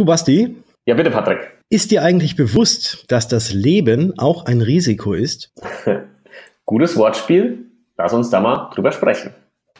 Du Basti? Ja, bitte, Patrick. Ist dir eigentlich bewusst, dass das Leben auch ein Risiko ist? Gutes Wortspiel. Lass uns da mal drüber sprechen.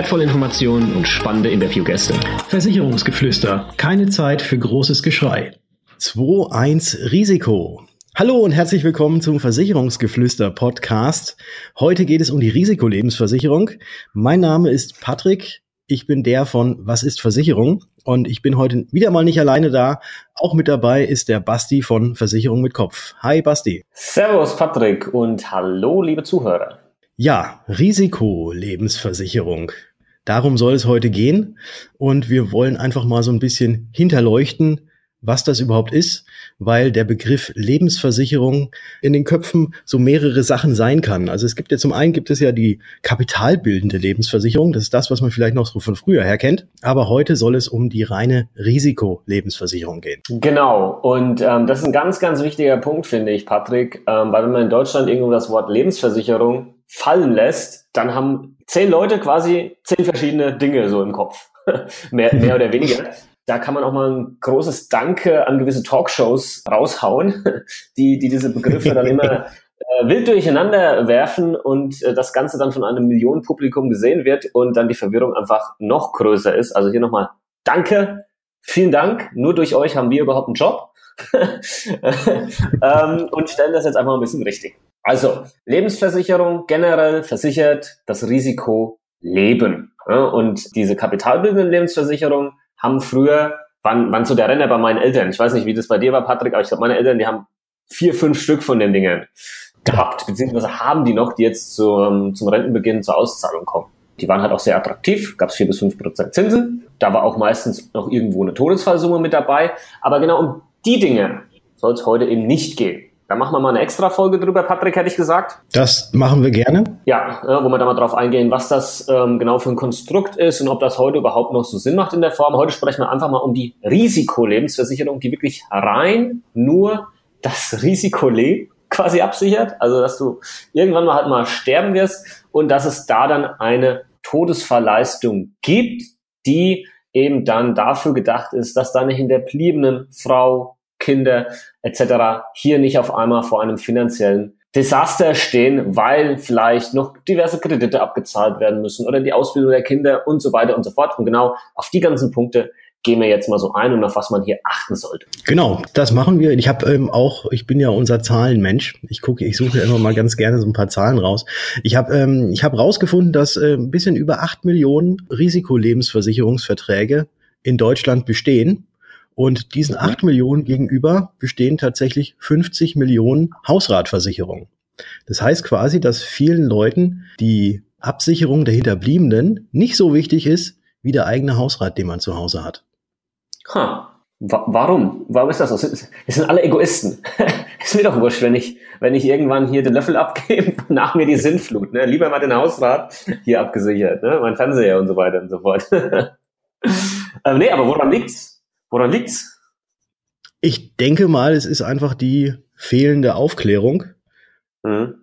wertvolle Informationen und spannende Interviewgäste. Versicherungsgeflüster. Keine Zeit für großes Geschrei. 2-1 Risiko. Hallo und herzlich willkommen zum Versicherungsgeflüster Podcast. Heute geht es um die Risikolebensversicherung. Mein Name ist Patrick. Ich bin der von Was ist Versicherung? Und ich bin heute wieder mal nicht alleine da. Auch mit dabei ist der Basti von Versicherung mit Kopf. Hi Basti. Servus Patrick und hallo liebe Zuhörer. Ja, Risikolebensversicherung. Darum soll es heute gehen. Und wir wollen einfach mal so ein bisschen hinterleuchten, was das überhaupt ist, weil der Begriff Lebensversicherung in den Köpfen so mehrere Sachen sein kann. Also es gibt ja zum einen gibt es ja die kapitalbildende Lebensversicherung, das ist das, was man vielleicht noch so von früher her kennt, aber heute soll es um die reine Risikolebensversicherung gehen. Genau, und ähm, das ist ein ganz, ganz wichtiger Punkt, finde ich, Patrick, ähm, weil wenn man in Deutschland irgendwo das Wort Lebensversicherung fallen lässt, dann haben zehn Leute quasi zehn verschiedene Dinge so im Kopf. mehr, mehr oder weniger da kann man auch mal ein großes Danke an gewisse Talkshows raushauen, die, die diese Begriffe dann immer äh, wild durcheinander werfen und äh, das Ganze dann von einem Millionenpublikum gesehen wird und dann die Verwirrung einfach noch größer ist. Also hier nochmal Danke, vielen Dank. Nur durch euch haben wir überhaupt einen Job. ähm, und stellen das jetzt einfach ein bisschen richtig. Also, Lebensversicherung generell versichert das Risiko Leben. Und diese kapitalbildende Lebensversicherung haben früher, wann, wann so der Renner bei meinen Eltern, ich weiß nicht, wie das bei dir war, Patrick, aber ich glaube, meine Eltern, die haben vier, fünf Stück von den Dingen gehabt, beziehungsweise haben die noch, die jetzt zum, zum Rentenbeginn zur Auszahlung kommen. Die waren halt auch sehr attraktiv, gab es vier bis fünf Prozent Zinsen. Da war auch meistens noch irgendwo eine Todesfallsumme mit dabei. Aber genau um die Dinge soll es heute eben nicht gehen. Da machen wir mal eine extra Folge drüber, Patrick, hätte ich gesagt. Das machen wir gerne. Ja, wo wir da mal drauf eingehen, was das ähm, genau für ein Konstrukt ist und ob das heute überhaupt noch so Sinn macht in der Form. Heute sprechen wir einfach mal um die Risikolebensversicherung, die wirklich rein nur das Risikoleben quasi absichert. Also, dass du irgendwann mal halt mal sterben wirst und dass es da dann eine Todesverleistung gibt, die eben dann dafür gedacht ist, dass deine hinterbliebenen Frau, Kinder etc. hier nicht auf einmal vor einem finanziellen Desaster stehen, weil vielleicht noch diverse Kredite abgezahlt werden müssen oder die Ausbildung der Kinder und so weiter und so fort. Und genau auf die ganzen Punkte gehen wir jetzt mal so ein und auf was man hier achten sollte. Genau, das machen wir. Ich habe ähm, auch, ich bin ja unser Zahlenmensch. Ich gucke, ich suche immer mal ganz gerne so ein paar Zahlen raus. Ich habe ähm, ich habe rausgefunden, dass äh, ein bisschen über acht Millionen Risikolebensversicherungsverträge in Deutschland bestehen. Und diesen mhm. acht Millionen gegenüber bestehen tatsächlich 50 Millionen Hausratversicherungen. Das heißt quasi, dass vielen Leuten die Absicherung der Hinterbliebenen nicht so wichtig ist, wie der eigene Hausrat, den man zu Hause hat. Ha. Warum? Warum ist das so? Wir sind alle Egoisten. ist mir doch wurscht, wenn ich, wenn ich irgendwann hier den Löffel abgebe, nach mir die Sinnflut. Ne? Lieber mal den Hausrat hier abgesichert, ne? mein Fernseher und so weiter und so fort. ähm, nee, aber woran liegt's? Woran liegt's? Ich denke mal, es ist einfach die fehlende Aufklärung. Mhm.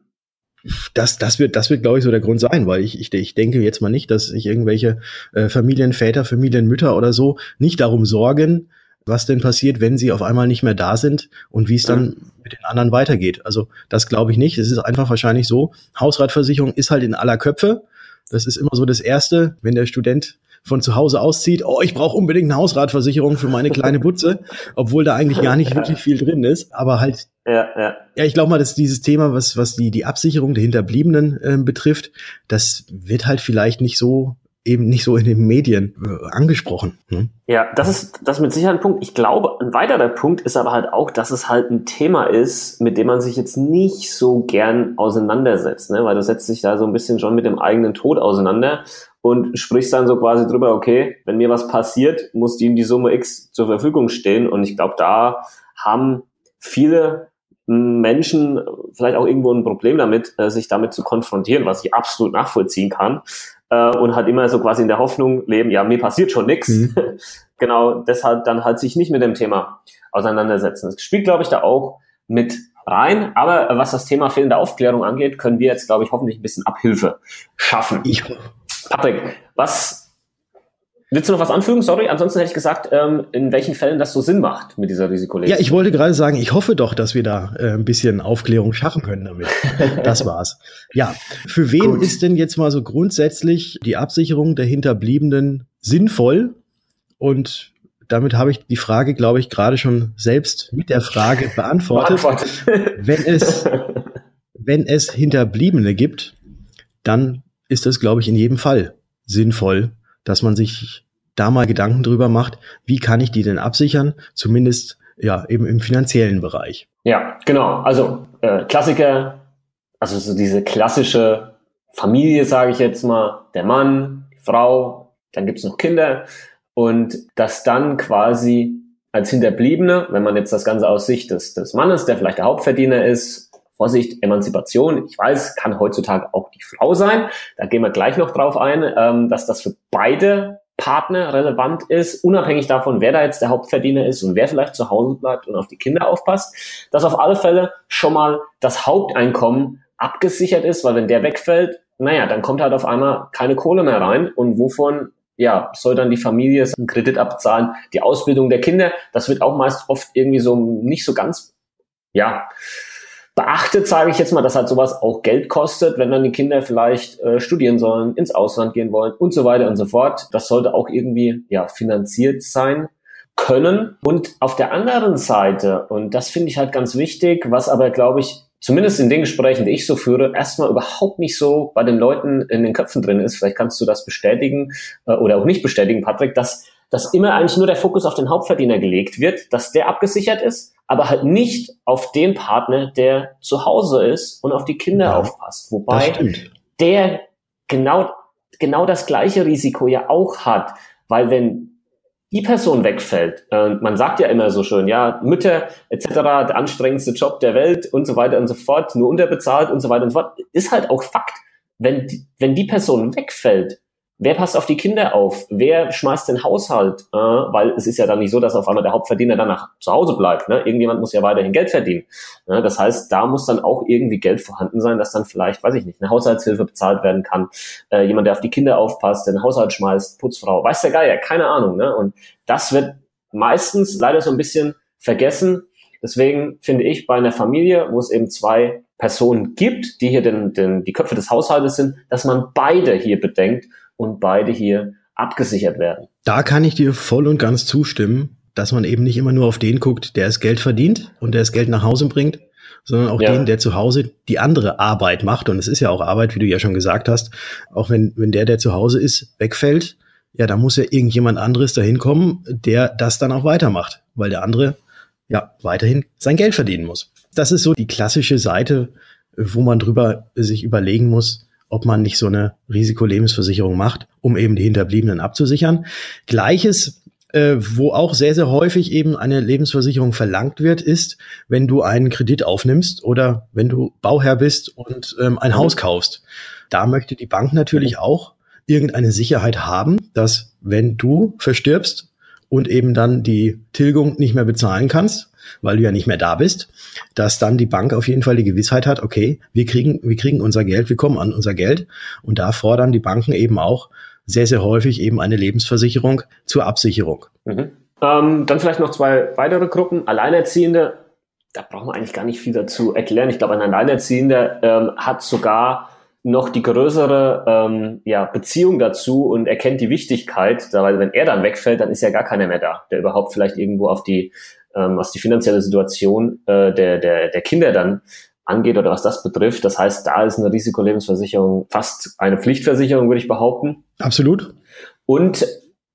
Das, das wird, das wird, glaube ich, so der Grund sein, weil ich, ich, ich denke jetzt mal nicht, dass sich irgendwelche äh, Familienväter, Familienmütter oder so nicht darum sorgen, was denn passiert, wenn sie auf einmal nicht mehr da sind und wie es dann mhm. mit den anderen weitergeht. Also das glaube ich nicht. Es ist einfach wahrscheinlich so, Hausratversicherung ist halt in aller Köpfe. Das ist immer so das Erste, wenn der Student von zu Hause auszieht, oh, ich brauche unbedingt eine Hausratversicherung für meine kleine Butze, obwohl da eigentlich gar nicht wirklich viel drin ist. Aber halt, ja, ja. ja ich glaube mal, dass dieses Thema, was, was die, die Absicherung der Hinterbliebenen äh, betrifft, das wird halt vielleicht nicht so eben nicht so in den Medien äh, angesprochen. Hm? Ja, das ist, das ist mit Sicherheit ein Punkt. Ich glaube, ein weiterer Punkt ist aber halt auch, dass es halt ein Thema ist, mit dem man sich jetzt nicht so gern auseinandersetzt, ne? weil du setzt dich da so ein bisschen schon mit dem eigenen Tod auseinander und sprichst dann so quasi drüber, okay, wenn mir was passiert, muss ihm die Summe X zur Verfügung stehen. Und ich glaube, da haben viele Menschen vielleicht auch irgendwo ein Problem damit, äh, sich damit zu konfrontieren, was ich absolut nachvollziehen kann. Äh, und halt immer so quasi in der Hoffnung leben, ja, mir passiert schon nichts. Mhm. genau, deshalb dann halt sich nicht mit dem Thema auseinandersetzen. Es spielt, glaube ich, da auch mit rein. Aber was das Thema fehlende Aufklärung angeht, können wir jetzt, glaube ich, hoffentlich ein bisschen Abhilfe schaffen. Ich Patrick, was Willst du noch was anfügen? Sorry, ansonsten hätte ich gesagt, ähm, in welchen Fällen das so Sinn macht mit dieser Risikolebens. Ja, ich wollte gerade sagen, ich hoffe doch, dass wir da äh, ein bisschen Aufklärung schaffen können damit. das war's. Ja, für wen Gut. ist denn jetzt mal so grundsätzlich die Absicherung der Hinterbliebenen sinnvoll? Und damit habe ich die Frage, glaube ich, gerade schon selbst mit der Frage beantwortet. beantwortet. wenn es, wenn es Hinterbliebene gibt, dann ist das, glaube ich, in jedem Fall sinnvoll, dass man sich da mal Gedanken drüber macht, wie kann ich die denn absichern, zumindest ja eben im finanziellen Bereich. Ja, genau. Also äh, Klassiker, also so diese klassische Familie, sage ich jetzt mal, der Mann, die Frau, dann gibt's noch Kinder und dass dann quasi als Hinterbliebene, wenn man jetzt das Ganze aus Sicht des, des Mannes, der vielleicht der Hauptverdiener ist, Vorsicht, Emanzipation, ich weiß, kann heutzutage auch die Frau sein. Da gehen wir gleich noch drauf ein, ähm, dass das für beide Partner relevant ist, unabhängig davon, wer da jetzt der Hauptverdiener ist und wer vielleicht zu Hause bleibt und auf die Kinder aufpasst, dass auf alle Fälle schon mal das Haupteinkommen abgesichert ist, weil wenn der wegfällt, naja, dann kommt halt auf einmal keine Kohle mehr rein und wovon ja, soll dann die Familie einen Kredit abzahlen, die Ausbildung der Kinder, das wird auch meist oft irgendwie so nicht so ganz, ja, beachtet, sage ich jetzt mal, dass halt sowas auch Geld kostet, wenn dann die Kinder vielleicht äh, studieren sollen, ins Ausland gehen wollen und so weiter und so fort. Das sollte auch irgendwie ja finanziert sein können. Und auf der anderen Seite, und das finde ich halt ganz wichtig, was aber glaube ich zumindest in den Gesprächen, die ich so führe, erstmal überhaupt nicht so bei den Leuten in den Köpfen drin ist. Vielleicht kannst du das bestätigen äh, oder auch nicht bestätigen, Patrick, dass dass immer eigentlich nur der Fokus auf den Hauptverdiener gelegt wird, dass der abgesichert ist, aber halt nicht auf den Partner, der zu Hause ist und auf die Kinder ja, aufpasst. Wobei der genau, genau das gleiche Risiko ja auch hat, weil wenn die Person wegfällt, äh, man sagt ja immer so schön, ja, Mütter etc., der anstrengendste Job der Welt und so weiter und so fort, nur unterbezahlt und so weiter und so fort, ist halt auch Fakt. Wenn, wenn die Person wegfällt, Wer passt auf die Kinder auf? Wer schmeißt den Haushalt? Äh, weil es ist ja dann nicht so, dass auf einmal der Hauptverdiener danach zu Hause bleibt. Ne? Irgendjemand muss ja weiterhin Geld verdienen. Ne? Das heißt, da muss dann auch irgendwie Geld vorhanden sein, dass dann vielleicht, weiß ich nicht, eine Haushaltshilfe bezahlt werden kann. Äh, jemand, der auf die Kinder aufpasst, den Haushalt schmeißt, Putzfrau, weiß der Geier, keine Ahnung. Ne? Und das wird meistens leider so ein bisschen vergessen. Deswegen finde ich bei einer Familie, wo es eben zwei Personen gibt, die hier den, den, die Köpfe des Haushaltes sind, dass man beide hier bedenkt und beide hier abgesichert werden. Da kann ich dir voll und ganz zustimmen, dass man eben nicht immer nur auf den guckt, der es Geld verdient und der es Geld nach Hause bringt, sondern auch ja. den, der zu Hause die andere Arbeit macht. Und es ist ja auch Arbeit, wie du ja schon gesagt hast. Auch wenn, wenn der, der zu Hause ist, wegfällt, ja, da muss ja irgendjemand anderes dahin kommen, der das dann auch weitermacht, weil der andere ja weiterhin sein Geld verdienen muss. Das ist so die klassische Seite, wo man drüber sich überlegen muss, ob man nicht so eine Risikolebensversicherung macht, um eben die Hinterbliebenen abzusichern. Gleiches, äh, wo auch sehr, sehr häufig eben eine Lebensversicherung verlangt wird, ist, wenn du einen Kredit aufnimmst oder wenn du Bauherr bist und ähm, ein Haus kaufst. Da möchte die Bank natürlich auch irgendeine Sicherheit haben, dass wenn du verstirbst und eben dann die Tilgung nicht mehr bezahlen kannst, weil du ja nicht mehr da bist, dass dann die Bank auf jeden Fall die Gewissheit hat, okay, wir kriegen, wir kriegen unser Geld, wir kommen an unser Geld. Und da fordern die Banken eben auch sehr, sehr häufig eben eine Lebensversicherung zur Absicherung. Mhm. Ähm, dann vielleicht noch zwei weitere Gruppen. Alleinerziehende, da brauchen wir eigentlich gar nicht viel dazu erklären. Ich glaube, ein Alleinerziehender ähm, hat sogar noch die größere ähm, ja, Beziehung dazu und erkennt die Wichtigkeit, weil wenn er dann wegfällt, dann ist ja gar keiner mehr da, der überhaupt vielleicht irgendwo auf die ähm, was die finanzielle Situation äh, der, der, der Kinder dann angeht oder was das betrifft. Das heißt, da ist eine Risikolebensversicherung fast eine Pflichtversicherung, würde ich behaupten. Absolut. Und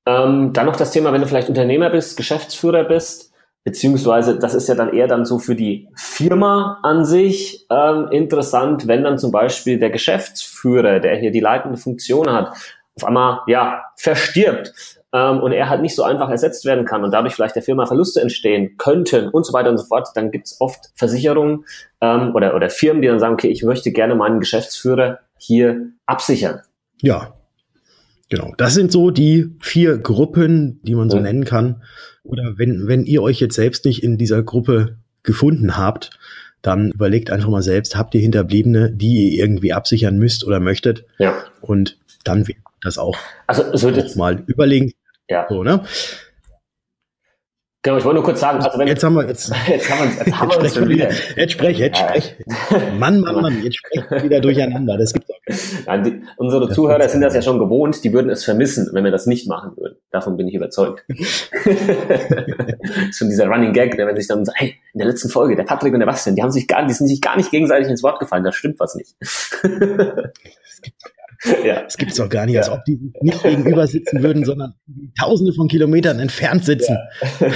ähm, dann noch das Thema, wenn du vielleicht Unternehmer bist, Geschäftsführer bist, beziehungsweise das ist ja dann eher dann so für die Firma an sich ähm, interessant, wenn dann zum Beispiel der Geschäftsführer, der hier die leitende Funktion hat, auf einmal ja verstirbt ähm, und er halt nicht so einfach ersetzt werden kann und dadurch vielleicht der Firma Verluste entstehen könnten und so weiter und so fort, dann gibt es oft Versicherungen ähm, oder, oder Firmen, die dann sagen, okay, ich möchte gerne meinen Geschäftsführer hier absichern. Ja, genau. Das sind so die vier Gruppen, die man so mhm. nennen kann. Oder wenn, wenn ihr euch jetzt selbst nicht in dieser Gruppe gefunden habt, dann überlegt einfach mal selbst, habt ihr Hinterbliebene, die ihr irgendwie absichern müsst oder möchtet? Ja. Und dann wird das auch, also, wird auch mal überlegen. Ja. So, ne? Genau, ich wollte nur kurz sagen, also wenn jetzt haben wir jetzt, jetzt haben wir, jetzt haben wir uns schon wieder. Jetzt sprech, jetzt sprech. Mann, Mann, Mann, jetzt sprech wieder durcheinander. Das gibt's auch. Nein, die, unsere das Zuhörer sind das ja schon gewohnt, die würden es vermissen, wenn wir das nicht machen würden. Davon bin ich überzeugt. schon dieser Running Gag, der wenn sich dann sagt, hey, in der letzten Folge, der Patrick und der Bastian, die haben sich gar, die sind sich gar nicht gegenseitig ins Wort gefallen, da stimmt was nicht. Ja. Das gibt es doch gar nicht, als ob die nicht gegenüber sitzen würden, sondern tausende von Kilometern entfernt sitzen. Ja.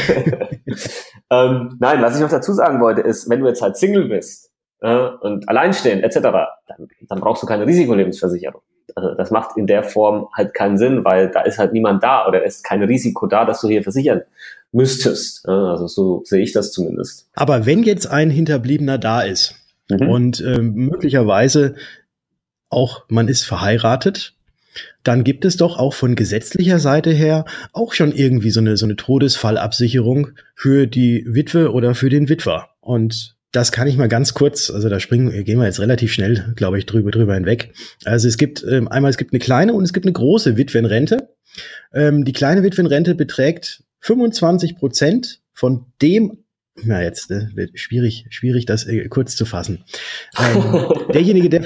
ähm, nein, was ich noch dazu sagen wollte, ist, wenn du jetzt halt Single bist äh, und alleinstehend etc., dann, dann brauchst du keine Risikolebensversicherung. Also das macht in der Form halt keinen Sinn, weil da ist halt niemand da oder ist kein Risiko da, dass du hier versichern müsstest. Also so sehe ich das zumindest. Aber wenn jetzt ein Hinterbliebener da ist mhm. und äh, möglicherweise auch man ist verheiratet, dann gibt es doch auch von gesetzlicher Seite her auch schon irgendwie so eine, so eine Todesfallabsicherung für die Witwe oder für den Witwer. Und das kann ich mal ganz kurz, also da springen, gehen wir jetzt relativ schnell, glaube ich, drüber, drüber hinweg. Also es gibt ähm, einmal, es gibt eine kleine und es gibt eine große Witwenrente. Ähm, die kleine Witwenrente beträgt 25 Prozent von dem na jetzt äh, wird schwierig, schwierig, das äh, kurz zu fassen. Ähm, derjenige, der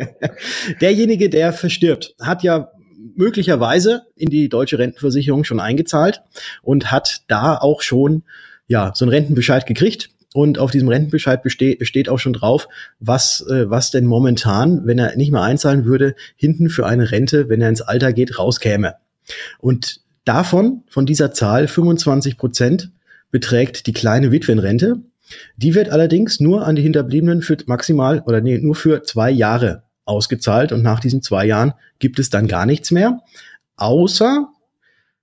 derjenige, der verstirbt, hat ja möglicherweise in die deutsche Rentenversicherung schon eingezahlt und hat da auch schon ja so einen Rentenbescheid gekriegt. Und auf diesem Rentenbescheid besteht, steht auch schon drauf, was, äh, was denn momentan, wenn er nicht mehr einzahlen würde, hinten für eine Rente, wenn er ins Alter geht, rauskäme. Und davon, von dieser Zahl, 25 Prozent, beträgt die kleine Witwenrente. Die wird allerdings nur an die Hinterbliebenen für maximal oder nee, nur für zwei Jahre ausgezahlt und nach diesen zwei Jahren gibt es dann gar nichts mehr, außer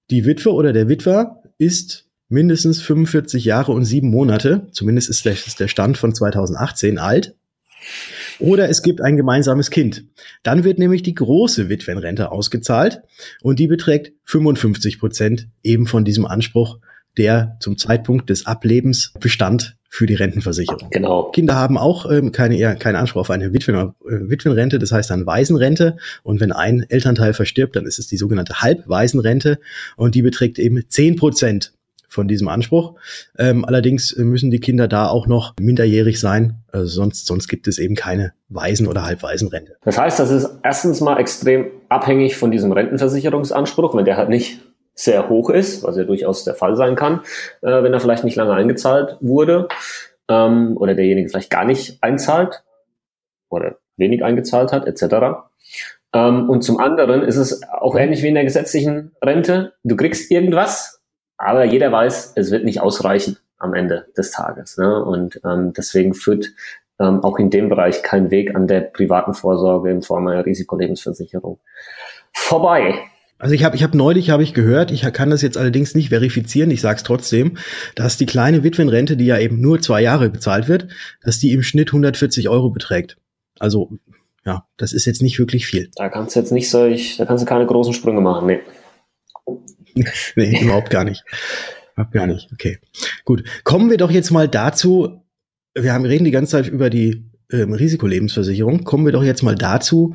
die Witwe oder der Witwer ist mindestens 45 Jahre und sieben Monate, zumindest ist der, ist der Stand von 2018 alt, oder es gibt ein gemeinsames Kind. Dann wird nämlich die große Witwenrente ausgezahlt und die beträgt 55 Prozent eben von diesem Anspruch der zum Zeitpunkt des Ablebens bestand für die Rentenversicherung. Genau. Kinder haben auch ähm, keine, eher, keinen Anspruch auf eine Witwen, äh, Witwenrente, das heißt dann Waisenrente. Und wenn ein Elternteil verstirbt, dann ist es die sogenannte Halbwaisenrente und die beträgt eben zehn Prozent von diesem Anspruch. Ähm, allerdings müssen die Kinder da auch noch minderjährig sein, also sonst, sonst gibt es eben keine Waisen- oder Halbwaisenrente. Das heißt, das ist erstens mal extrem abhängig von diesem Rentenversicherungsanspruch, wenn der halt nicht sehr hoch ist, was ja durchaus der Fall sein kann, äh, wenn er vielleicht nicht lange eingezahlt wurde ähm, oder derjenige vielleicht gar nicht einzahlt oder wenig eingezahlt hat, etc. Ähm, und zum anderen ist es auch ähnlich wie in der gesetzlichen Rente. Du kriegst irgendwas, aber jeder weiß, es wird nicht ausreichen am Ende des Tages. Ne? Und ähm, deswegen führt ähm, auch in dem Bereich kein Weg an der privaten Vorsorge in Form einer Risikolebensversicherung vorbei. Also ich habe ich hab neulich habe ich gehört, ich kann das jetzt allerdings nicht verifizieren, ich sage es trotzdem, dass die kleine Witwenrente, die ja eben nur zwei Jahre bezahlt wird, dass die im Schnitt 140 Euro beträgt. Also ja, das ist jetzt nicht wirklich viel. Da kannst du jetzt nicht solch, da kannst du keine großen Sprünge machen, nee. nee, überhaupt gar nicht. Überhaupt gar nicht. Okay. Gut. Kommen wir doch jetzt mal dazu. Wir haben reden die ganze Zeit über die ähm, Risikolebensversicherung. Kommen wir doch jetzt mal dazu,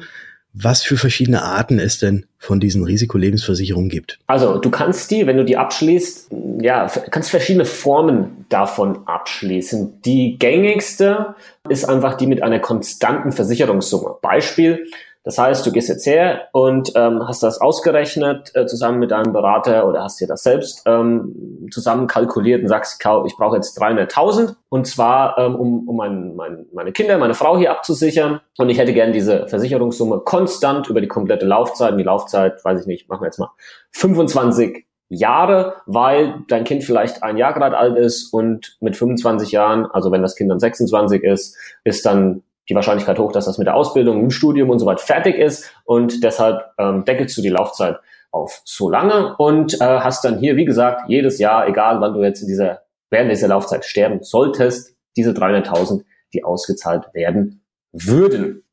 was für verschiedene Arten es denn von diesen Risikolebensversicherungen gibt. Also du kannst die, wenn du die abschließt, ja, kannst verschiedene Formen davon abschließen. Die gängigste ist einfach die mit einer konstanten Versicherungssumme. Beispiel, das heißt, du gehst jetzt her und ähm, hast das ausgerechnet äh, zusammen mit deinem Berater oder hast dir das selbst ähm, zusammen kalkuliert und sagst, ich brauche jetzt 300.000 und zwar ähm, um, um mein, mein, meine Kinder, meine Frau hier abzusichern. Und ich hätte gern diese Versicherungssumme konstant über die komplette Laufzeit. Und die Laufzeit, weiß ich nicht, machen wir jetzt mal 25 Jahre, weil dein Kind vielleicht ein Jahr gerade alt ist. Und mit 25 Jahren, also wenn das Kind dann 26 ist, ist dann die Wahrscheinlichkeit hoch, dass das mit der Ausbildung, im Studium und so weiter fertig ist und deshalb ähm, deckelst du die Laufzeit auf so lange und äh, hast dann hier, wie gesagt, jedes Jahr, egal wann du jetzt in dieser, während dieser Laufzeit sterben solltest, diese 300.000, die ausgezahlt werden würden.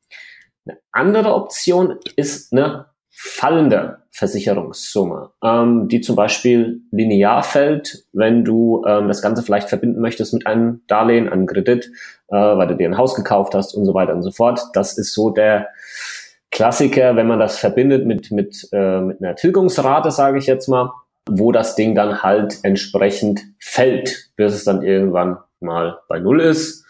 Eine andere Option ist eine fallende Versicherungssumme, ähm, die zum Beispiel linear fällt, wenn du ähm, das Ganze vielleicht verbinden möchtest mit einem Darlehen, einem Kredit, äh, weil du dir ein Haus gekauft hast und so weiter und so fort. Das ist so der Klassiker, wenn man das verbindet mit, mit, äh, mit einer Tilgungsrate, sage ich jetzt mal, wo das Ding dann halt entsprechend fällt, bis es dann irgendwann mal bei Null ist.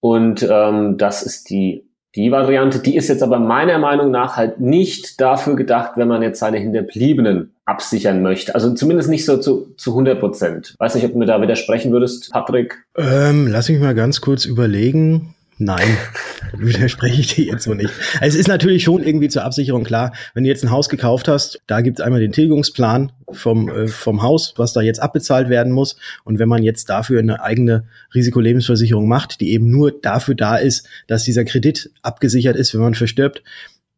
Und ähm, das ist die die Variante, die ist jetzt aber meiner Meinung nach halt nicht dafür gedacht, wenn man jetzt seine Hinterbliebenen absichern möchte. Also zumindest nicht so zu, zu 100 Prozent. Weiß nicht, ob du mir da widersprechen würdest, Patrick. Ähm, lass mich mal ganz kurz überlegen. Nein, widerspreche ich dir jetzt so nicht. Es ist natürlich schon irgendwie zur Absicherung klar, wenn du jetzt ein Haus gekauft hast, da gibt es einmal den Tilgungsplan vom, äh, vom Haus, was da jetzt abbezahlt werden muss. Und wenn man jetzt dafür eine eigene Risikolebensversicherung macht, die eben nur dafür da ist, dass dieser Kredit abgesichert ist, wenn man verstirbt,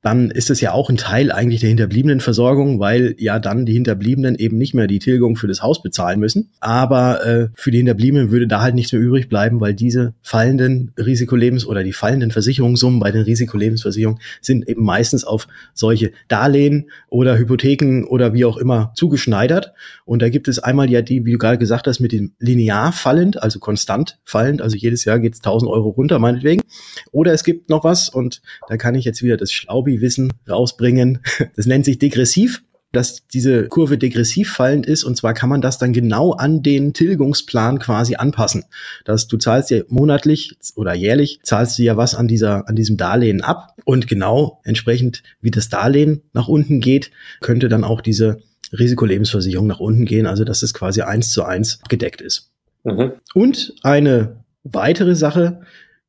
dann ist es ja auch ein Teil eigentlich der Hinterbliebenenversorgung, weil ja dann die Hinterbliebenen eben nicht mehr die Tilgung für das Haus bezahlen müssen. Aber äh, für die Hinterbliebenen würde da halt nichts mehr übrig bleiben, weil diese fallenden Risikolebens- oder die fallenden Versicherungssummen bei den Risikolebensversicherungen sind eben meistens auf solche Darlehen oder Hypotheken oder wie auch immer zugeschneidert. Und da gibt es einmal ja die, wie du gerade gesagt hast, mit dem linear fallend, also konstant fallend, also jedes Jahr geht es 1000 Euro runter, meinetwegen. Oder es gibt noch was und da kann ich jetzt wieder das Schlaubi Wissen rausbringen. Das nennt sich degressiv dass diese Kurve degressiv fallend ist. Und zwar kann man das dann genau an den Tilgungsplan quasi anpassen. Dass du zahlst ja monatlich oder jährlich zahlst du ja was an dieser, an diesem Darlehen ab. Und genau entsprechend wie das Darlehen nach unten geht, könnte dann auch diese Risikolebensversicherung nach unten gehen. Also dass es quasi eins zu eins gedeckt ist. Mhm. Und eine weitere Sache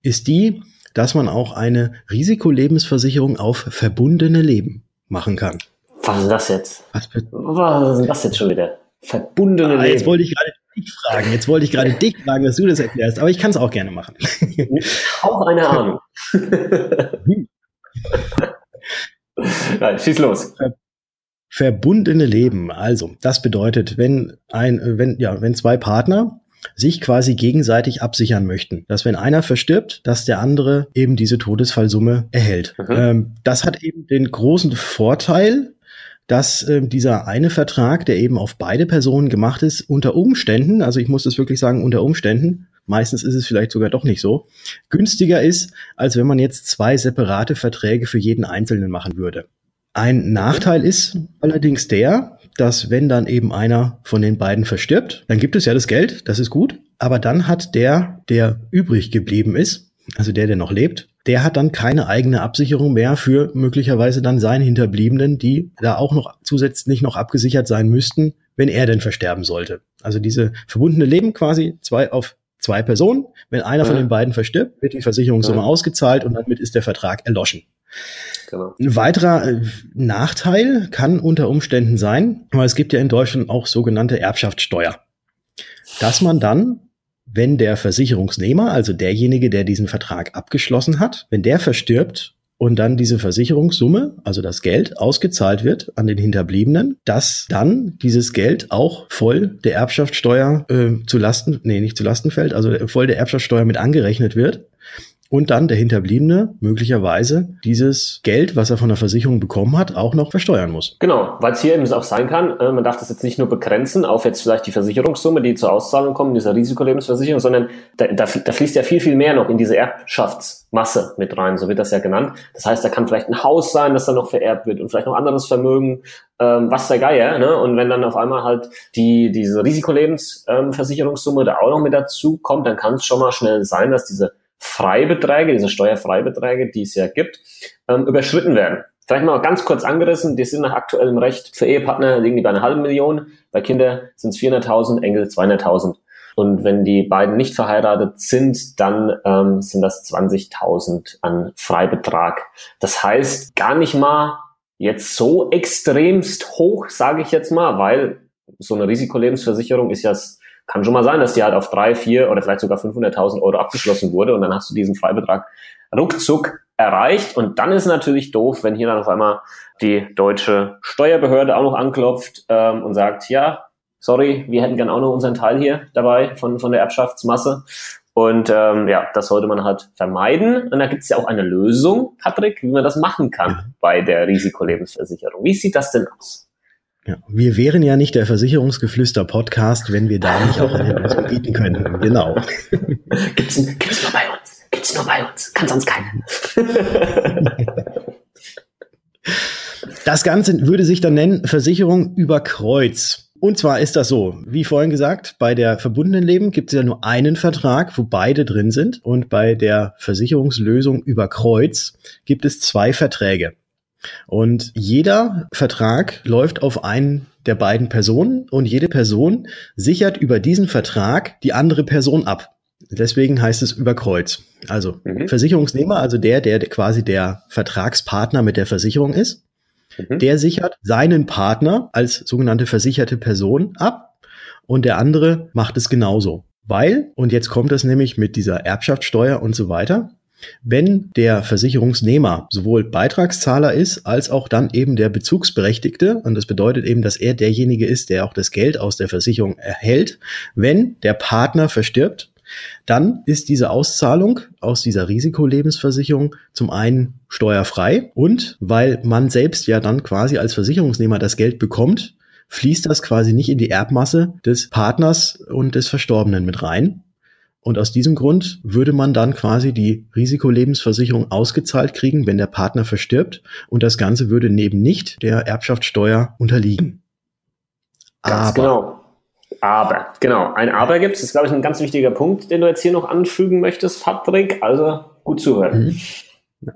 ist die, dass man auch eine Risikolebensversicherung auf verbundene Leben machen kann. Was ist das jetzt? Was, Was ist das jetzt schon wieder? Verbundene ah, Leben. Jetzt wollte ich gerade dich fragen. Jetzt wollte ich gerade dich fragen, dass du das erklärst, aber ich kann es auch gerne machen. Auch eine Ahnung. Nein, schieß los. Verbundene Leben. Also, das bedeutet, wenn ein, wenn, ja, wenn zwei Partner sich quasi gegenseitig absichern möchten. Dass wenn einer verstirbt, dass der andere eben diese Todesfallsumme erhält. Mhm. Ähm, das hat eben den großen Vorteil, dass äh, dieser eine Vertrag, der eben auf beide Personen gemacht ist, unter Umständen, also ich muss das wirklich sagen, unter Umständen, meistens ist es vielleicht sogar doch nicht so, günstiger ist, als wenn man jetzt zwei separate Verträge für jeden Einzelnen machen würde. Ein Nachteil ist allerdings der, dass wenn dann eben einer von den beiden verstirbt, dann gibt es ja das Geld, das ist gut, aber dann hat der, der übrig geblieben ist, also der, der noch lebt, der hat dann keine eigene Absicherung mehr für möglicherweise dann seine Hinterbliebenen, die da auch noch zusätzlich noch abgesichert sein müssten, wenn er denn versterben sollte. Also diese verbundene Leben quasi zwei auf zwei Personen. Wenn einer ja. von den beiden verstirbt, wird die Versicherungssumme ja. ausgezahlt und damit ist der Vertrag erloschen. Genau. Ein weiterer äh, Nachteil kann unter Umständen sein, weil es gibt ja in Deutschland auch sogenannte Erbschaftssteuer, dass man dann, wenn der Versicherungsnehmer, also derjenige, der diesen Vertrag abgeschlossen hat, wenn der verstirbt und dann diese Versicherungssumme, also das Geld, ausgezahlt wird an den Hinterbliebenen, dass dann dieses Geld auch voll der Erbschaftssteuer äh, zu Lasten, nee, nicht zu Lasten fällt, also voll der Erbschaftssteuer mit angerechnet wird und dann der Hinterbliebene möglicherweise dieses Geld, was er von der Versicherung bekommen hat, auch noch versteuern muss. Genau, weil es hier eben auch sein kann, äh, man darf das jetzt nicht nur begrenzen auf jetzt vielleicht die Versicherungssumme, die zur Auszahlung kommt, dieser Risikolebensversicherung, sondern da, da, da fließt ja viel, viel mehr noch in diese Erbschaftsmasse mit rein, so wird das ja genannt. Das heißt, da kann vielleicht ein Haus sein, das dann noch vererbt wird und vielleicht noch anderes Vermögen, ähm, was der Geier, ne? Und wenn dann auf einmal halt die, diese Risikolebensversicherungssumme da auch noch mit dazu kommt, dann kann es schon mal schnell sein, dass diese Freibeträge, diese Steuerfreibeträge, die es ja gibt, ähm, überschritten werden. Vielleicht mal ganz kurz angerissen, die sind nach aktuellem Recht für Ehepartner liegen die bei einer halben Million, bei Kindern sind es 400.000, Enkel 200.000. Und wenn die beiden nicht verheiratet sind, dann ähm, sind das 20.000 an Freibetrag. Das heißt gar nicht mal jetzt so extremst hoch, sage ich jetzt mal, weil so eine Risikolebensversicherung ist ja kann schon mal sein, dass die halt auf drei, vier oder vielleicht sogar 500.000 Euro abgeschlossen wurde und dann hast du diesen Freibetrag ruckzuck erreicht und dann ist natürlich doof, wenn hier dann auf einmal die deutsche Steuerbehörde auch noch anklopft ähm, und sagt, ja, sorry, wir hätten gern auch noch unseren Teil hier dabei von, von der Erbschaftsmasse. Und ähm, ja, das sollte man halt vermeiden. Und da gibt es ja auch eine Lösung, Patrick, wie man das machen kann bei der Risikolebensversicherung. Wie sieht das denn aus? Ja, wir wären ja nicht der Versicherungsgeflüster-Podcast, wenn wir da nicht auch eine Lösung bieten könnten. Genau. gibt's, gibt's nur bei uns. Gibt's nur bei uns. Kann sonst keiner. Das Ganze würde sich dann nennen Versicherung über Kreuz. Und zwar ist das so, wie vorhin gesagt, bei der verbundenen Leben gibt es ja nur einen Vertrag, wo beide drin sind. Und bei der Versicherungslösung über Kreuz gibt es zwei Verträge. Und jeder Vertrag läuft auf einen der beiden Personen und jede Person sichert über diesen Vertrag die andere Person ab. Deswegen heißt es über Kreuz. Also mhm. Versicherungsnehmer, also der, der quasi der Vertragspartner mit der Versicherung ist, Mhm. Der sichert seinen Partner als sogenannte versicherte Person ab und der andere macht es genauso. Weil, und jetzt kommt es nämlich mit dieser Erbschaftssteuer und so weiter, wenn der Versicherungsnehmer sowohl Beitragszahler ist, als auch dann eben der Bezugsberechtigte, und das bedeutet eben, dass er derjenige ist, der auch das Geld aus der Versicherung erhält, wenn der Partner verstirbt, dann ist diese Auszahlung aus dieser Risikolebensversicherung zum einen steuerfrei und weil man selbst ja dann quasi als Versicherungsnehmer das Geld bekommt, fließt das quasi nicht in die Erbmasse des Partners und des Verstorbenen mit rein. Und aus diesem Grund würde man dann quasi die Risikolebensversicherung ausgezahlt kriegen, wenn der Partner verstirbt. Und das Ganze würde neben nicht der Erbschaftssteuer unterliegen. Ganz Aber genau. Aber, genau, ein Aber gibt es. Das ist, glaube ich, ein ganz wichtiger Punkt, den du jetzt hier noch anfügen möchtest, Patrick. Also gut zuhören. Mhm.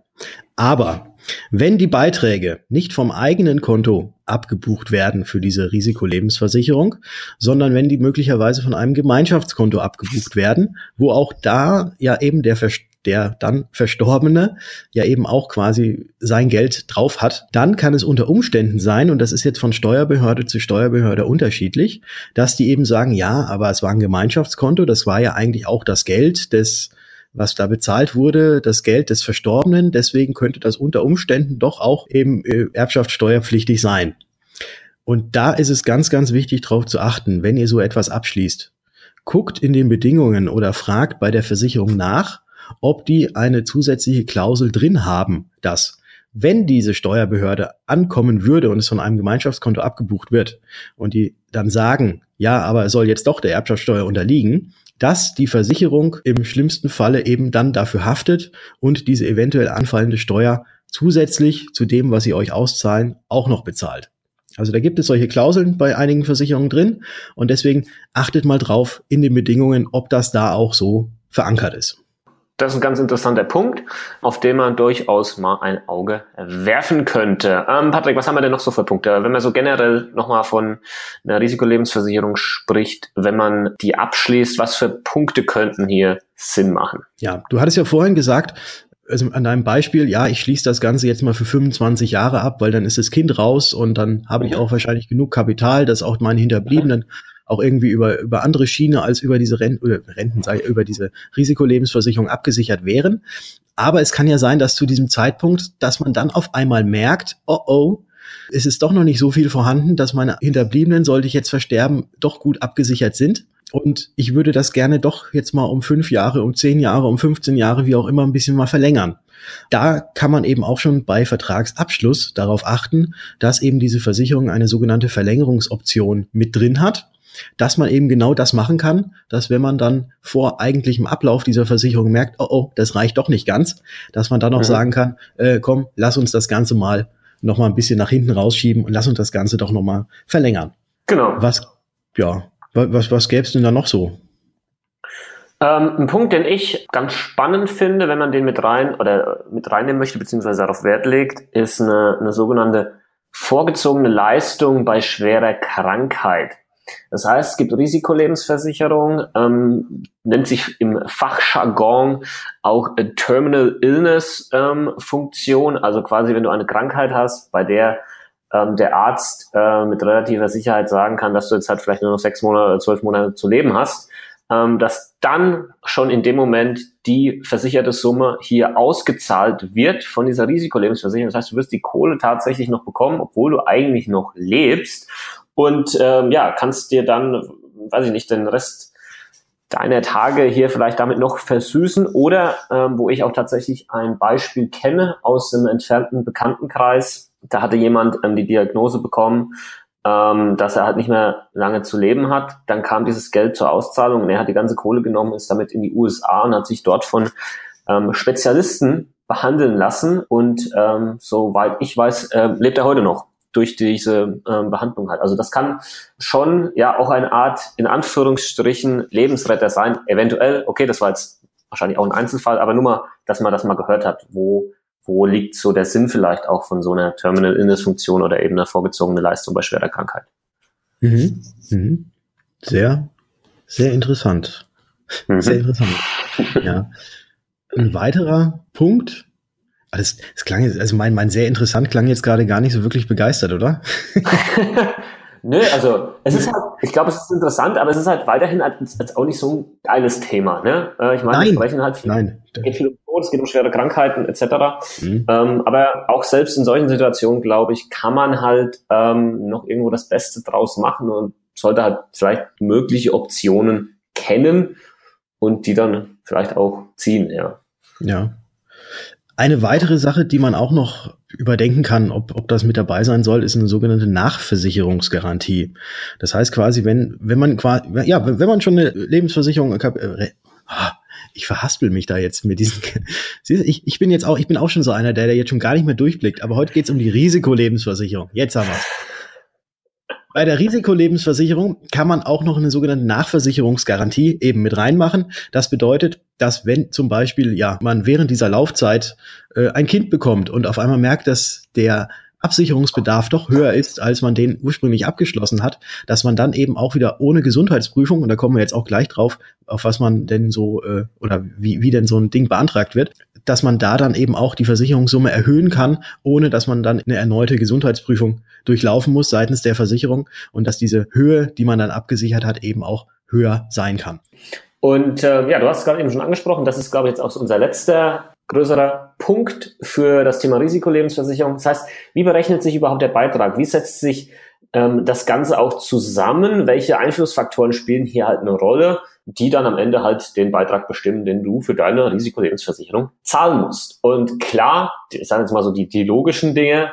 Aber wenn die Beiträge nicht vom eigenen Konto abgebucht werden für diese Risikolebensversicherung, sondern wenn die möglicherweise von einem Gemeinschaftskonto abgebucht werden, wo auch da ja eben der der dann Verstorbene ja eben auch quasi sein Geld drauf hat, dann kann es unter Umständen sein, und das ist jetzt von Steuerbehörde zu Steuerbehörde unterschiedlich, dass die eben sagen, ja, aber es war ein Gemeinschaftskonto, das war ja eigentlich auch das Geld des was da bezahlt wurde, das Geld des Verstorbenen. Deswegen könnte das unter Umständen doch auch eben äh, erbschaftssteuerpflichtig sein. Und da ist es ganz, ganz wichtig darauf zu achten, wenn ihr so etwas abschließt. Guckt in den Bedingungen oder fragt bei der Versicherung nach, ob die eine zusätzliche Klausel drin haben, dass wenn diese Steuerbehörde ankommen würde und es von einem Gemeinschaftskonto abgebucht wird und die dann sagen, ja, aber es soll jetzt doch der Erbschaftssteuer unterliegen, dass die Versicherung im schlimmsten Falle eben dann dafür haftet und diese eventuell anfallende Steuer zusätzlich zu dem, was sie euch auszahlen, auch noch bezahlt. Also da gibt es solche Klauseln bei einigen Versicherungen drin und deswegen achtet mal drauf in den Bedingungen, ob das da auch so verankert ist. Das ist ein ganz interessanter Punkt, auf den man durchaus mal ein Auge werfen könnte. Ähm, Patrick, was haben wir denn noch so für Punkte? Wenn man so generell nochmal von einer Risikolebensversicherung spricht, wenn man die abschließt, was für Punkte könnten hier Sinn machen? Ja, du hattest ja vorhin gesagt, also an deinem Beispiel, ja, ich schließe das Ganze jetzt mal für 25 Jahre ab, weil dann ist das Kind raus und dann habe ich auch wahrscheinlich genug Kapital, dass auch meine Hinterbliebenen auch irgendwie über, über andere Schiene als über diese Renten, Renten, ich, über diese Risikolebensversicherung abgesichert wären. Aber es kann ja sein, dass zu diesem Zeitpunkt, dass man dann auf einmal merkt, oh oh, es ist doch noch nicht so viel vorhanden, dass meine Hinterbliebenen, sollte ich jetzt versterben, doch gut abgesichert sind. Und ich würde das gerne doch jetzt mal um fünf Jahre, um zehn Jahre, um 15 Jahre, wie auch immer, ein bisschen mal verlängern. Da kann man eben auch schon bei Vertragsabschluss darauf achten, dass eben diese Versicherung eine sogenannte Verlängerungsoption mit drin hat dass man eben genau das machen kann, dass wenn man dann vor eigentlichem Ablauf dieser Versicherung merkt, oh, oh, das reicht doch nicht ganz, dass man dann auch mhm. sagen kann, äh, komm, lass uns das Ganze mal noch mal ein bisschen nach hinten rausschieben und lass uns das Ganze doch noch mal verlängern. Genau. Was, ja, was, was gäbe es denn da noch so? Ähm, ein Punkt, den ich ganz spannend finde, wenn man den mit rein oder mit reinnehmen möchte, beziehungsweise darauf Wert legt, ist eine, eine sogenannte vorgezogene Leistung bei schwerer Krankheit. Das heißt, es gibt Risikolebensversicherung, ähm, nennt sich im Fachjargon auch Terminal Illness ähm, Funktion, also quasi wenn du eine Krankheit hast, bei der ähm, der Arzt äh, mit relativer Sicherheit sagen kann, dass du jetzt halt vielleicht nur noch sechs Monate oder zwölf Monate zu leben hast, ähm, dass dann schon in dem Moment die versicherte Summe hier ausgezahlt wird von dieser Risikolebensversicherung. Das heißt, du wirst die Kohle tatsächlich noch bekommen, obwohl du eigentlich noch lebst und ähm, ja, kannst dir dann, weiß ich nicht, den Rest deiner Tage hier vielleicht damit noch versüßen oder ähm, wo ich auch tatsächlich ein Beispiel kenne aus einem entfernten Bekanntenkreis, da hatte jemand ähm, die Diagnose bekommen, ähm, dass er halt nicht mehr lange zu leben hat. Dann kam dieses Geld zur Auszahlung und er hat die ganze Kohle genommen, ist damit in die USA und hat sich dort von ähm, Spezialisten behandeln lassen. Und ähm, soweit ich weiß, äh, lebt er heute noch durch diese ähm, Behandlung halt. Also das kann schon ja auch eine Art, in Anführungsstrichen, Lebensretter sein. Eventuell, okay, das war jetzt wahrscheinlich auch ein Einzelfall, aber nur mal, dass man das mal gehört hat, wo wo liegt so der Sinn vielleicht auch von so einer Terminal Illness Funktion oder eben einer vorgezogene Leistung bei schwerer Krankheit? Mhm. Mhm. Sehr, sehr interessant. Mhm. Sehr interessant. ja. Ein weiterer Punkt, das, das klang jetzt, also mein, mein sehr interessant klang jetzt gerade gar nicht so wirklich begeistert, oder? Nö, also es ist halt, ich glaube, es ist interessant, aber es ist halt weiterhin als, als auch nicht so ein geiles Thema. Ne? Äh, ich meine, wir sprechen halt viel, Nein. geht viel um Tod, es geht um schwere Krankheiten etc. Mhm. Ähm, aber auch selbst in solchen Situationen, glaube ich, kann man halt ähm, noch irgendwo das Beste draus machen und sollte halt vielleicht mögliche Optionen kennen und die dann vielleicht auch ziehen, ja. Ja. Eine weitere Sache, die man auch noch überdenken kann, ob, ob das mit dabei sein soll, ist eine sogenannte Nachversicherungsgarantie. Das heißt quasi, wenn, wenn man quasi, ja, wenn man schon eine Lebensversicherung, äh, ah, ich verhaspel mich da jetzt mit diesen. ich, ich bin jetzt auch, ich bin auch schon so einer, der, der jetzt schon gar nicht mehr durchblickt. Aber heute geht es um die Risikolebensversicherung. Jetzt haben wir's. Bei der Risikolebensversicherung kann man auch noch eine sogenannte Nachversicherungsgarantie eben mit reinmachen. Das bedeutet, dass wenn zum Beispiel ja man während dieser Laufzeit äh, ein Kind bekommt und auf einmal merkt, dass der Absicherungsbedarf doch höher ist, als man den ursprünglich abgeschlossen hat, dass man dann eben auch wieder ohne Gesundheitsprüfung, und da kommen wir jetzt auch gleich drauf, auf was man denn so äh, oder wie, wie denn so ein Ding beantragt wird, dass man da dann eben auch die Versicherungssumme erhöhen kann, ohne dass man dann eine erneute Gesundheitsprüfung durchlaufen muss seitens der Versicherung und dass diese Höhe, die man dann abgesichert hat, eben auch höher sein kann. Und äh, ja, du hast es gerade eben schon angesprochen, das ist, glaube ich, jetzt auch unser letzter größerer Punkt für das Thema Risikolebensversicherung. Das heißt, wie berechnet sich überhaupt der Beitrag? Wie setzt sich ähm, das Ganze auch zusammen? Welche Einflussfaktoren spielen hier halt eine Rolle? die dann am Ende halt den Beitrag bestimmen, den du für deine Risikolebensversicherung zahlen musst. Und klar, ich sage jetzt mal so die, die logischen Dinge,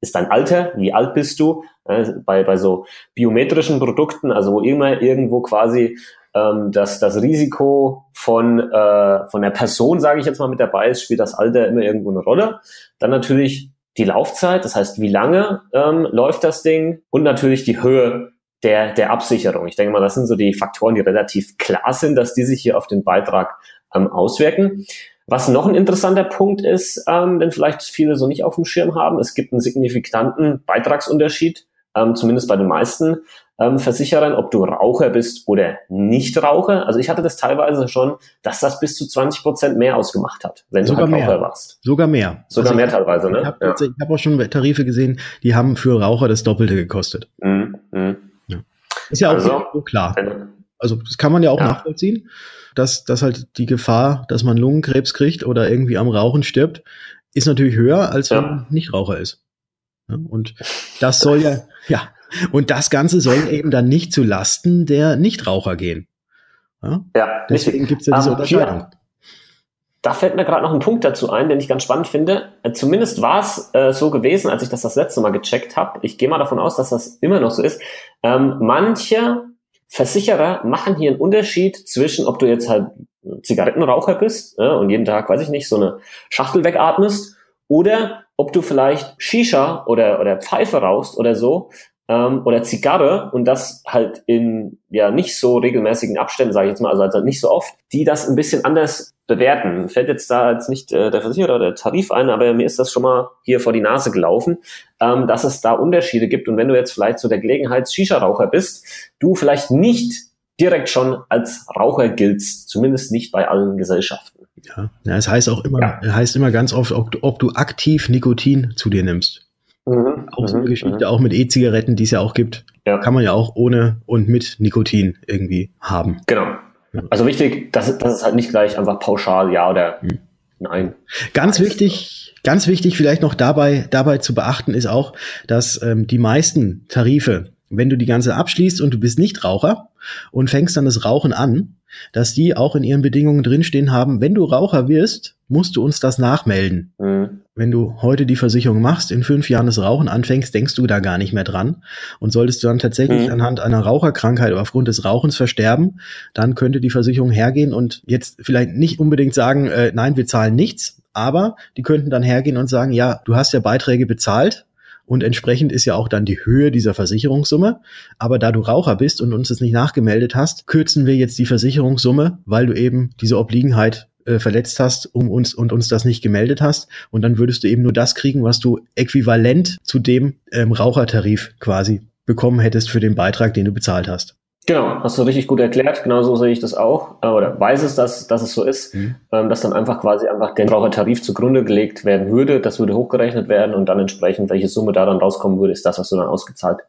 ist dein Alter, wie alt bist du? Äh, bei, bei so biometrischen Produkten, also wo immer irgendwo quasi ähm, dass das Risiko von, äh, von der Person, sage ich jetzt mal, mit dabei ist, spielt das Alter immer irgendwo eine Rolle. Dann natürlich die Laufzeit, das heißt, wie lange ähm, läuft das Ding und natürlich die Höhe der, der Absicherung. Ich denke mal, das sind so die Faktoren, die relativ klar sind, dass die sich hier auf den Beitrag ähm, auswirken. Was noch ein interessanter Punkt ist, ähm, denn vielleicht viele so nicht auf dem Schirm haben, es gibt einen signifikanten Beitragsunterschied, ähm, zumindest bei den meisten ähm, Versicherern, ob du Raucher bist oder nicht Raucher. Also ich hatte das teilweise schon, dass das bis zu 20 Prozent mehr ausgemacht hat, wenn Sogar du halt Raucher warst. Sogar mehr. Sogar also mehr teilweise, ne? Ich habe ja. hab auch schon Tarife gesehen, die haben für Raucher das Doppelte gekostet. Mhm. Mhm. Ist ja auch also, so klar. Also das kann man ja auch ja. nachvollziehen, dass, dass halt die Gefahr, dass man Lungenkrebs kriegt oder irgendwie am Rauchen stirbt, ist natürlich höher, als ja. wenn man nicht Raucher ist. Ja, und das soll ja, ja, und das Ganze soll eben dann nicht zu Lasten der Nichtraucher gehen. Ja, ja deswegen gibt es ja diese um, ähm, Unterscheidung. Da fällt mir gerade noch ein Punkt dazu ein, den ich ganz spannend finde. Äh, zumindest war es äh, so gewesen, als ich das das letzte Mal gecheckt habe. Ich gehe mal davon aus, dass das immer noch so ist. Ähm, manche Versicherer machen hier einen Unterschied zwischen, ob du jetzt halt Zigarettenraucher bist äh, und jeden Tag, weiß ich nicht, so eine Schachtel wegatmest oder ob du vielleicht Shisha oder, oder Pfeife rauchst oder so ähm, oder Zigarre und das halt in ja nicht so regelmäßigen Abständen, sage ich jetzt mal, also halt nicht so oft, die das ein bisschen anders bewerten. Fällt jetzt da jetzt nicht äh, der Versicherer oder der Tarif ein, aber mir ist das schon mal hier vor die Nase gelaufen, ähm, dass es da Unterschiede gibt und wenn du jetzt vielleicht so der Gelegenheits-Shisha-Raucher bist, du vielleicht nicht direkt schon als Raucher giltst, zumindest nicht bei allen Gesellschaften. Ja, ja es heißt auch immer, ja. heißt immer ganz oft, ob ob du aktiv Nikotin zu dir nimmst. Mhm. Auch so eine mhm. Geschichte, mhm. auch mit E-Zigaretten, die es ja auch gibt, ja. kann man ja auch ohne und mit Nikotin irgendwie haben. Genau. Also wichtig, das, das ist halt nicht gleich einfach pauschal ja oder mhm. nein. Ganz wichtig, ganz wichtig vielleicht noch dabei, dabei zu beachten ist auch, dass ähm, die meisten Tarife, wenn du die ganze abschließt und du bist nicht Raucher und fängst dann das Rauchen an, dass die auch in ihren Bedingungen drinstehen haben, wenn du Raucher wirst, musst du uns das nachmelden. Mhm. Wenn du heute die Versicherung machst, in fünf Jahren das Rauchen anfängst, denkst du da gar nicht mehr dran. Und solltest du dann tatsächlich mhm. anhand einer Raucherkrankheit oder aufgrund des Rauchens versterben, dann könnte die Versicherung hergehen und jetzt vielleicht nicht unbedingt sagen, äh, nein, wir zahlen nichts, aber die könnten dann hergehen und sagen, ja, du hast ja Beiträge bezahlt, und entsprechend ist ja auch dann die Höhe dieser Versicherungssumme. Aber da du Raucher bist und uns das nicht nachgemeldet hast, kürzen wir jetzt die Versicherungssumme, weil du eben diese Obliegenheit äh, verletzt hast um uns und uns das nicht gemeldet hast. Und dann würdest du eben nur das kriegen, was du äquivalent zu dem ähm, Rauchertarif quasi bekommen hättest für den Beitrag, den du bezahlt hast. Genau, hast du richtig gut erklärt. Genauso sehe ich das auch. Äh, oder weiß es, dass, dass es so ist, mhm. Ähm, dass dann einfach quasi einfach der Verbrauchertarif zugrunde gelegt werden würde. Das würde hochgerechnet werden und dann entsprechend, welche Summe da dann rauskommen würde, ist das, was du dann ausgezahlt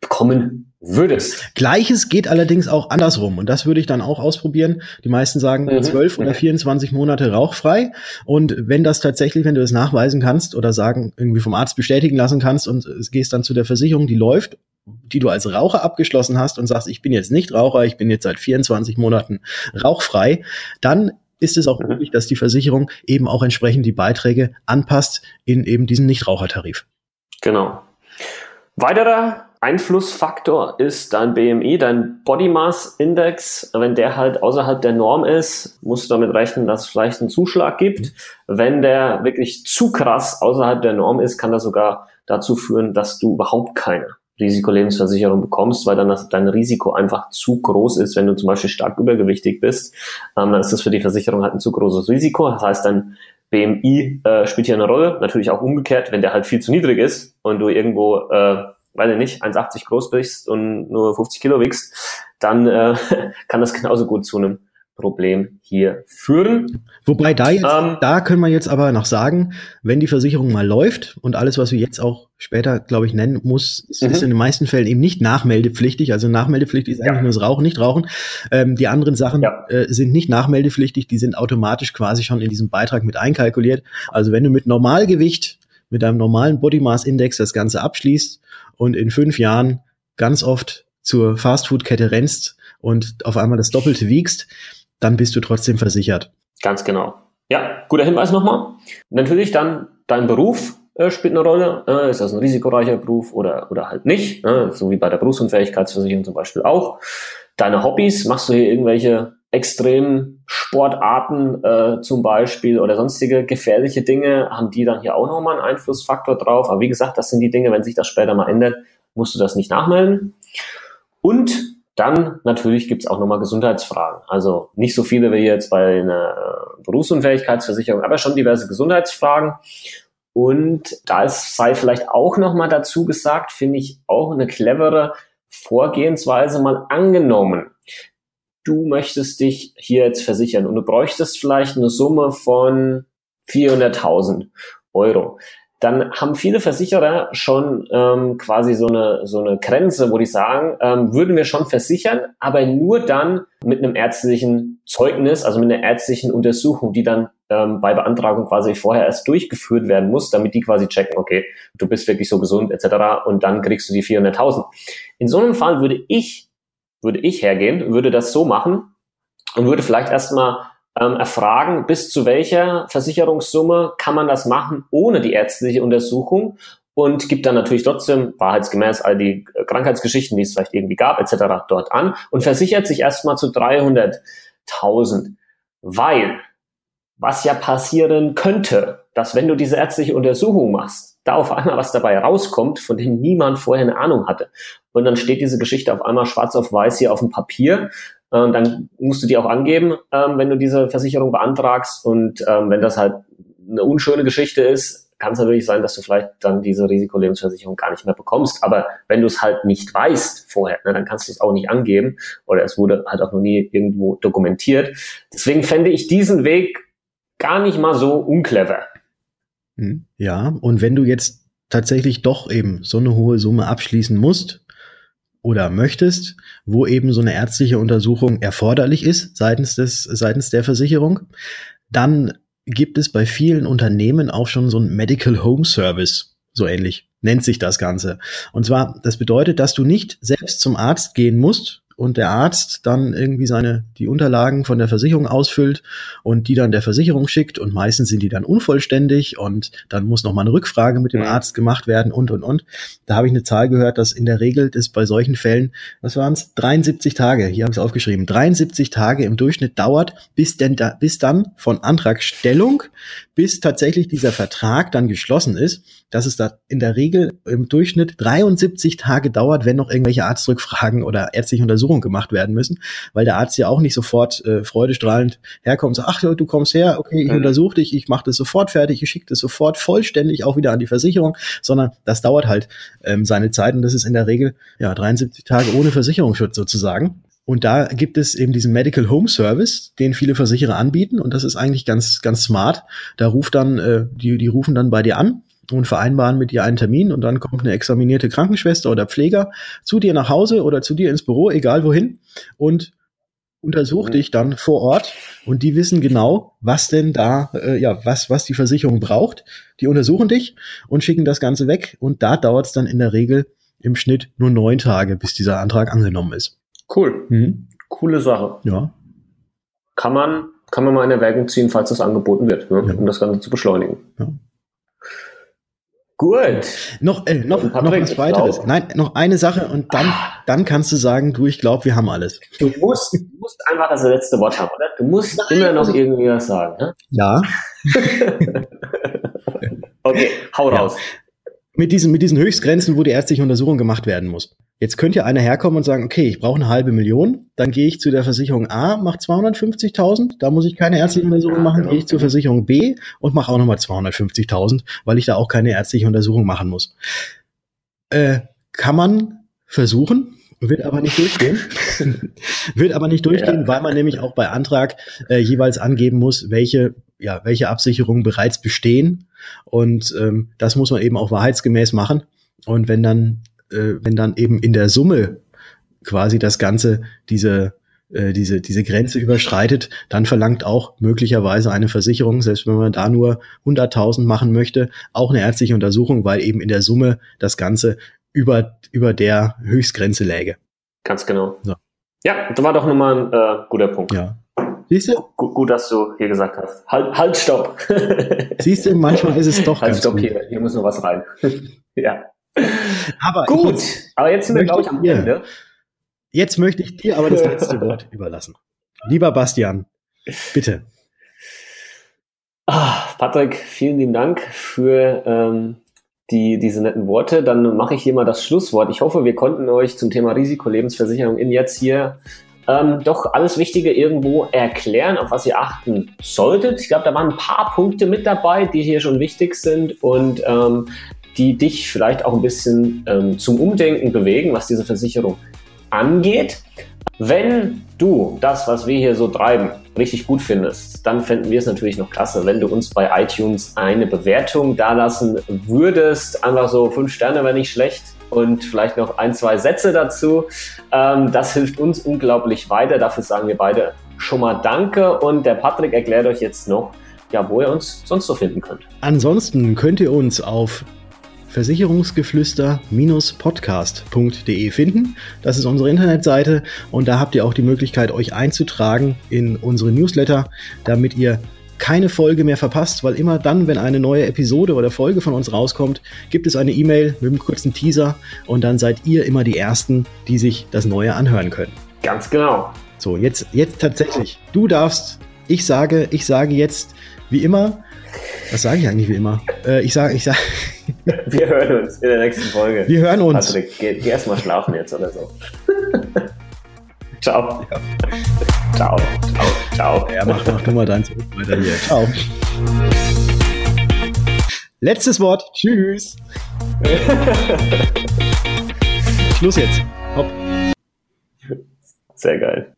bekommen würdest. Gleiches geht allerdings auch andersrum und das würde ich dann auch ausprobieren. Die meisten sagen mhm. 12 oder 24 mhm. Monate rauchfrei und wenn das tatsächlich, wenn du das nachweisen kannst oder sagen, irgendwie vom Arzt bestätigen lassen kannst und gehst dann zu der Versicherung, die läuft die du als Raucher abgeschlossen hast und sagst, ich bin jetzt nicht Raucher, ich bin jetzt seit 24 Monaten rauchfrei, dann ist es auch mhm. möglich, dass die Versicherung eben auch entsprechend die Beiträge anpasst in eben diesen Nichtrauchertarif. Genau. Weiterer Einflussfaktor ist dein BMI, dein Body Mass Index. Wenn der halt außerhalb der Norm ist, musst du damit rechnen, dass es vielleicht einen Zuschlag gibt. Wenn der wirklich zu krass außerhalb der Norm ist, kann das sogar dazu führen, dass du überhaupt keine Risikolebensversicherung bekommst, weil dann das, dein Risiko einfach zu groß ist. Wenn du zum Beispiel stark übergewichtig bist, ähm, dann ist das für die Versicherung halt ein zu großes Risiko. Das heißt, dein BMI äh, spielt hier eine Rolle. Natürlich auch umgekehrt, wenn der halt viel zu niedrig ist und du irgendwo, äh, weiß ich nicht, 1,80 groß bist und nur 50 Kilo wiegst, dann äh, kann das genauso gut zu einem Problem hier führen. Wobei da jetzt, ähm, da können wir jetzt aber noch sagen, wenn die Versicherung mal läuft und alles, was wir jetzt auch später, glaube ich, nennen muss, ist, ist mhm. in den meisten Fällen eben nicht nachmeldepflichtig. Also nachmeldepflichtig ist eigentlich ja. nur das Rauchen, nicht Rauchen. Ähm, die anderen Sachen ja. äh, sind nicht nachmeldepflichtig, die sind automatisch quasi schon in diesem Beitrag mit einkalkuliert. Also wenn du mit Normalgewicht, mit einem normalen Body Mass Index das Ganze abschließt und in fünf Jahren ganz oft zur Fastfood-Kette rennst und auf einmal das Doppelte wiegst, dann bist du trotzdem versichert. Ganz genau. Ja, guter Hinweis nochmal. Natürlich dann dein Beruf äh, spielt eine Rolle. Äh, ist das ein risikoreicher Beruf oder, oder halt nicht? Äh, so wie bei der Berufsunfähigkeitsversicherung zum Beispiel auch. Deine Hobbys, machst du hier irgendwelche extremen Sportarten äh, zum Beispiel oder sonstige gefährliche Dinge, haben die dann hier auch nochmal einen Einflussfaktor drauf. Aber wie gesagt, das sind die Dinge, wenn sich das später mal ändert, musst du das nicht nachmelden. Und dann natürlich gibt's auch nochmal Gesundheitsfragen. Also nicht so viele wie jetzt bei einer äh, Berufsunfähigkeitsversicherung, aber schon diverse Gesundheitsfragen. Und da sei vielleicht auch nochmal dazu gesagt, finde ich auch eine clevere Vorgehensweise mal angenommen. Du möchtest dich hier jetzt versichern und du bräuchtest vielleicht eine Summe von 400.000 Euro dann haben viele Versicherer schon ähm, quasi so eine, so eine Grenze, wo die sagen, ähm, würden wir schon versichern, aber nur dann mit einem ärztlichen Zeugnis, also mit einer ärztlichen Untersuchung, die dann ähm, bei Beantragung quasi vorher erst durchgeführt werden muss, damit die quasi checken, okay, du bist wirklich so gesund etc. und dann kriegst du die 400.000. In so einem Fall würde ich, würde ich hergehen, würde das so machen und würde vielleicht erstmal ähm, erfragen, bis zu welcher Versicherungssumme kann man das machen ohne die ärztliche Untersuchung und gibt dann natürlich trotzdem wahrheitsgemäß all die äh, Krankheitsgeschichten, die es vielleicht irgendwie gab, etc. dort an und versichert sich erstmal zu 300.000, weil was ja passieren könnte, dass wenn du diese ärztliche Untersuchung machst, da auf einmal was dabei rauskommt, von dem niemand vorher eine Ahnung hatte. Und dann steht diese Geschichte auf einmal schwarz auf weiß hier auf dem Papier äh, dann musst du die auch angeben, ähm, wenn du diese Versicherung beantragst. Und ähm, wenn das halt eine unschöne Geschichte ist, kann es natürlich sein, dass du vielleicht dann diese Risikolebensversicherung gar nicht mehr bekommst. Aber wenn du es halt nicht weißt vorher, ne, dann kannst du es auch nicht angeben oder es wurde halt auch noch nie irgendwo dokumentiert. Deswegen fände ich diesen Weg gar nicht mal so unclever. Hm, ja, und wenn du jetzt tatsächlich doch eben so eine hohe Summe abschließen musst oder möchtest, wo eben so eine ärztliche Untersuchung erforderlich ist seitens des, seitens der Versicherung, dann gibt es bei vielen Unternehmen auch schon so ein Medical Home Service, so ähnlich nennt sich das Ganze. Und zwar, das bedeutet, dass du nicht selbst zum Arzt gehen musst, und der Arzt dann irgendwie seine die Unterlagen von der Versicherung ausfüllt und die dann der Versicherung schickt und meistens sind die dann unvollständig und dann muss noch mal eine Rückfrage mit dem mhm. Arzt gemacht werden und und und. Da habe ich eine Zahl gehört, dass in der Regel das bei solchen Fällen, was waren es, 73 Tage, hier habe ich es aufgeschrieben, 73 Tage im Durchschnitt dauert, bis denn da, bis dann von Antragstellung bis tatsächlich dieser Vertrag dann geschlossen ist, dass es da in der Regel im Durchschnitt 73 Tage dauert, wenn noch irgendwelche Arztrückfragen oder ärztliche Untersuchungen gemacht werden müssen, weil der Arzt ja auch nicht sofort äh, freudestrahlend herkommt und sagt, ach, du kommst her, okay, ich mhm. untersuche dich, ich mache das sofort fertig, ich schicke das sofort vollständig auch wieder an die Versicherung, sondern das dauert halt ähm, seine Zeit und das ist in der Regel ja 73 Tage ohne Versicherungsschutz sozusagen. Und da gibt es eben diesen Medical Home Service, den viele Versicherer anbieten. Und das ist eigentlich ganz, ganz smart. Da ruft dann, äh, die, die rufen dann bei dir an und vereinbaren mit dir einen Termin und dann kommt eine examinierte Krankenschwester oder Pfleger zu dir nach Hause oder zu dir ins Büro, egal wohin, und untersucht dich dann vor Ort und die wissen genau, was denn da, äh, ja, was, was die Versicherung braucht. Die untersuchen dich und schicken das Ganze weg und da dauert es dann in der Regel im Schnitt nur neun Tage, bis dieser Antrag angenommen ist. Cool. Mhm. Coole Sache. Ja. Kann man, kann man mal in Erwägung ziehen, falls das angeboten wird, ne? ja. um das Ganze zu beschleunigen. Ja. Gut. Noch, äh, noch, noch was weiteres. Nein, noch eine Sache und dann, dann kannst du sagen, du, ich glaube, wir haben alles. Du musst, du musst einfach das letzte Wort haben, oder? Du musst Nein, immer noch irgendwie was sagen, ne? Ja. okay, hau raus. Mit diesen, mit diesen Höchstgrenzen, wo die ärztliche Untersuchung gemacht werden muss. Jetzt könnte ja einer herkommen und sagen, okay, ich brauche eine halbe Million, dann gehe ich zu der Versicherung A, mache 250.000, da muss ich keine ärztliche Untersuchung machen, gehe ich zur Versicherung B und mache auch nochmal 250.000, weil ich da auch keine ärztliche Untersuchung machen muss. Äh, kann man versuchen, wird aber nicht durchgehen. wird aber nicht durchgehen, ja. weil man nämlich auch bei Antrag äh, jeweils angeben muss, welche, ja, welche Absicherungen bereits bestehen. Und ähm, das muss man eben auch wahrheitsgemäß machen. Und wenn dann äh, wenn dann eben in der Summe quasi das Ganze diese äh, diese, diese Grenze überschreitet, dann verlangt auch möglicherweise eine Versicherung, selbst wenn man da nur 100.000 machen möchte, auch eine ärztliche Untersuchung, weil eben in der Summe das Ganze über, über der Höchstgrenze läge. Ganz genau. So. Ja, das war doch nochmal ein äh, guter Punkt. Ja. Siehst du? Gut, gut, dass du hier gesagt hast. Halt, halt, stopp. Siehst du, manchmal ist es doch halt, stopp, gut. hier, hier muss noch was rein. ja. Aber Gut, aber jetzt sind wir, glaube ich, am Ende. Jetzt möchte ich dir aber das letzte Wort überlassen. Lieber Bastian, bitte. Ah, Patrick, vielen lieben Dank für ähm, die, diese netten Worte. Dann mache ich hier mal das Schlusswort. Ich hoffe, wir konnten euch zum Thema Risikolebensversicherung in jetzt hier ähm, doch alles Wichtige irgendwo erklären, auf was ihr achten solltet. Ich glaube, da waren ein paar Punkte mit dabei, die hier schon wichtig sind und ähm, die dich vielleicht auch ein bisschen ähm, zum Umdenken bewegen, was diese Versicherung angeht. Wenn du das, was wir hier so treiben, richtig gut findest, dann fänden wir es natürlich noch klasse, wenn du uns bei iTunes eine Bewertung dalassen würdest. Einfach so fünf Sterne wäre nicht schlecht und vielleicht noch ein, zwei Sätze dazu. Ähm, das hilft uns unglaublich weiter. Dafür sagen wir beide schon mal Danke und der Patrick erklärt euch jetzt noch, ja, wo ihr uns sonst so finden könnt. Ansonsten könnt ihr uns auf versicherungsgeflüster-podcast.de finden. Das ist unsere Internetseite und da habt ihr auch die Möglichkeit, euch einzutragen in unsere Newsletter, damit ihr keine Folge mehr verpasst, weil immer dann, wenn eine neue Episode oder Folge von uns rauskommt, gibt es eine E-Mail mit einem kurzen Teaser und dann seid ihr immer die Ersten, die sich das Neue anhören können. Ganz genau. So, jetzt, jetzt tatsächlich. Du darfst, ich sage, ich sage jetzt, wie immer, was sage ich eigentlich wie immer? Äh, ich sage, ich sage. Wir hören uns in der nächsten Folge. Wir hören uns. Patrick, geh, geh erstmal schlafen jetzt oder so. ciao. Ja. Ciao. Ciao. Ciao. Ja, mach, mach du mal dein Zurück weiter hier. Ciao. Letztes Wort. Tschüss. Schluss jetzt. Hopp. Sehr geil.